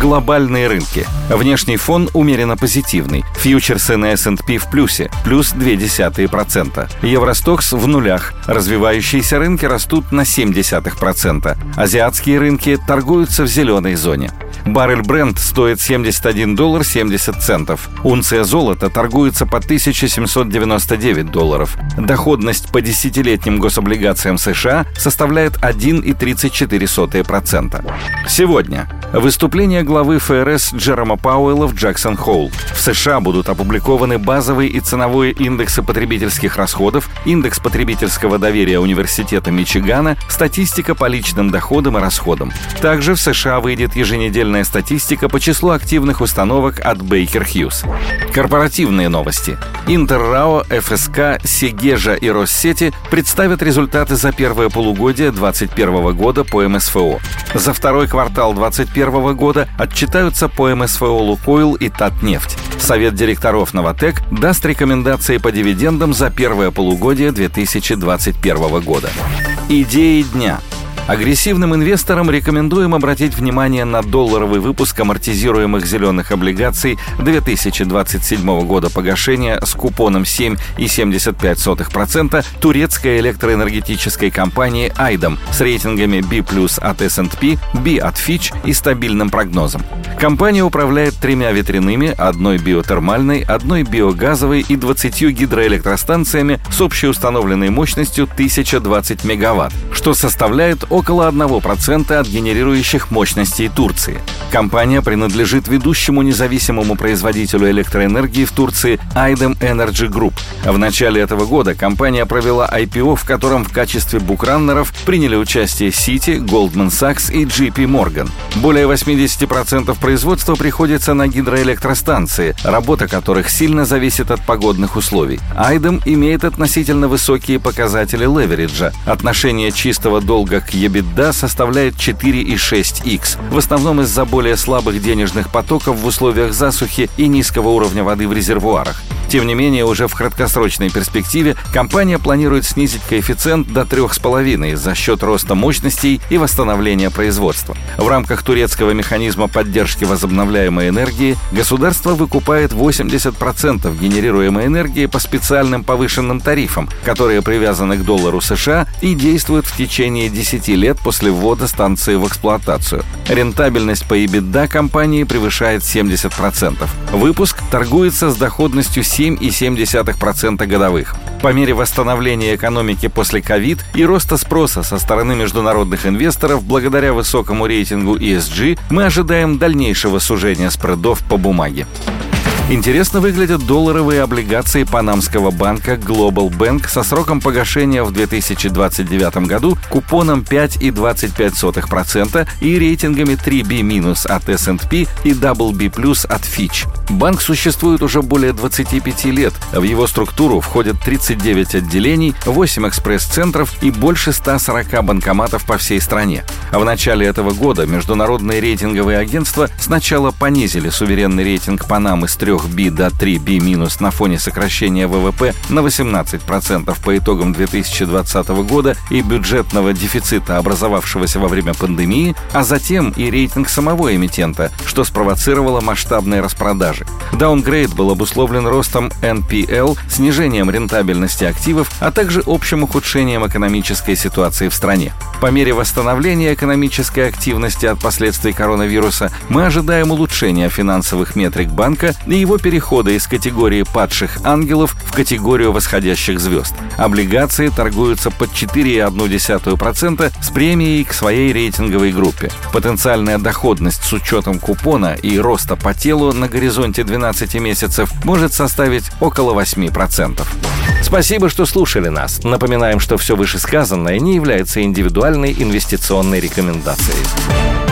Глобальные рынки. Внешний фон умеренно позитивный. Фьючерсы на S&P в плюсе, плюс 0,2%. Евростокс в нулях. Развивающиеся рынки растут на 0,7%. Азиатские рынки торгуются в зеленой зоне. Баррель Брент стоит 71 доллар 70 центов. Унция золота торгуется по 1799 долларов. Доходность по десятилетним гособлигациям США составляет 1,34%. Сегодня Выступление главы ФРС Джерома Пауэлла в Джексон-Холл. В США будут опубликованы базовые и ценовые индексы потребительских расходов, индекс потребительского доверия Университета Мичигана, статистика по личным доходам и расходам. Также в США выйдет еженедельная статистика по числу активных установок от Baker Hughes. Корпоративные новости. Интеррао, ФСК, Сегежа и Россети представят результаты за первое полугодие 2021 года по МСФО. За второй квартал 2021 2021 года отчитаются по МСФО «Лукойл» и «Татнефть». Совет директоров «Новотек» даст рекомендации по дивидендам за первое полугодие 2021 года. Идеи дня – Агрессивным инвесторам рекомендуем обратить внимание на долларовый выпуск амортизируемых зеленых облигаций 2027 года погашения с купоном 7,75% турецкой электроэнергетической компании «Айдом» с рейтингами B+, от S&P, B от Fitch и стабильным прогнозом. Компания управляет тремя ветряными, одной биотермальной, одной биогазовой и 20 гидроэлектростанциями с общей установленной мощностью 1020 мегаватт, что составляет около 1% от генерирующих мощностей Турции. Компания принадлежит ведущему независимому производителю электроэнергии в Турции Aidem Energy Group. В начале этого года компания провела IPO, в котором в качестве букраннеров приняли участие Citi, Goldman Sachs и JP Morgan. Более 80% производства приходится на гидроэлектростанции, работа которых сильно зависит от погодных условий. Aidem имеет относительно высокие показатели левериджа. Отношение чистого долга к EBITDA составляет 4,6x, в основном из-за более слабых денежных потоков в условиях засухи и низкого уровня воды в резервуарах. Тем не менее, уже в краткосрочной перспективе компания планирует снизить коэффициент до 3,5 за счет роста мощностей и восстановления производства. В рамках турецкого механизма поддержки возобновляемой энергии государство выкупает 80% генерируемой энергии по специальным повышенным тарифам, которые привязаны к доллару США и действуют в течение 10 лет после ввода станции в эксплуатацию. Рентабельность по EBITDA компании превышает 70%. Выпуск торгуется с доходностью 7,7% годовых. По мере восстановления экономики после ковид и роста спроса со стороны международных инвесторов благодаря высокому рейтингу ESG мы ожидаем дальнейшего сужения спредов по бумаге. Интересно выглядят долларовые облигации панамского банка Global Bank со сроком погашения в 2029 году купоном 5,25% и рейтингами 3B- от S&P и WB+, от Fitch. Банк существует уже более 25 лет. В его структуру входят 39 отделений, 8 экспресс-центров и больше 140 банкоматов по всей стране. В начале этого года международные рейтинговые агентства сначала понизили суверенный рейтинг Панамы с 3 B до 3B- на фоне сокращения ВВП на 18% по итогам 2020 года и бюджетного дефицита, образовавшегося во время пандемии, а затем и рейтинг самого эмитента, что спровоцировало масштабные распродажи. Даунгрейд был обусловлен ростом NPL, снижением рентабельности активов, а также общим ухудшением экономической ситуации в стране. По мере восстановления экономической активности от последствий коронавируса мы ожидаем улучшения финансовых метрик банка и его перехода из категории падших ангелов в категорию восходящих звезд. Облигации торгуются под 4,1% с премией к своей рейтинговой группе. Потенциальная доходность с учетом купона и роста по телу на горизонте 12 месяцев может составить около 8%. Спасибо, что слушали нас. Напоминаем, что все вышесказанное не является индивидуальной инвестиционной рекомендацией.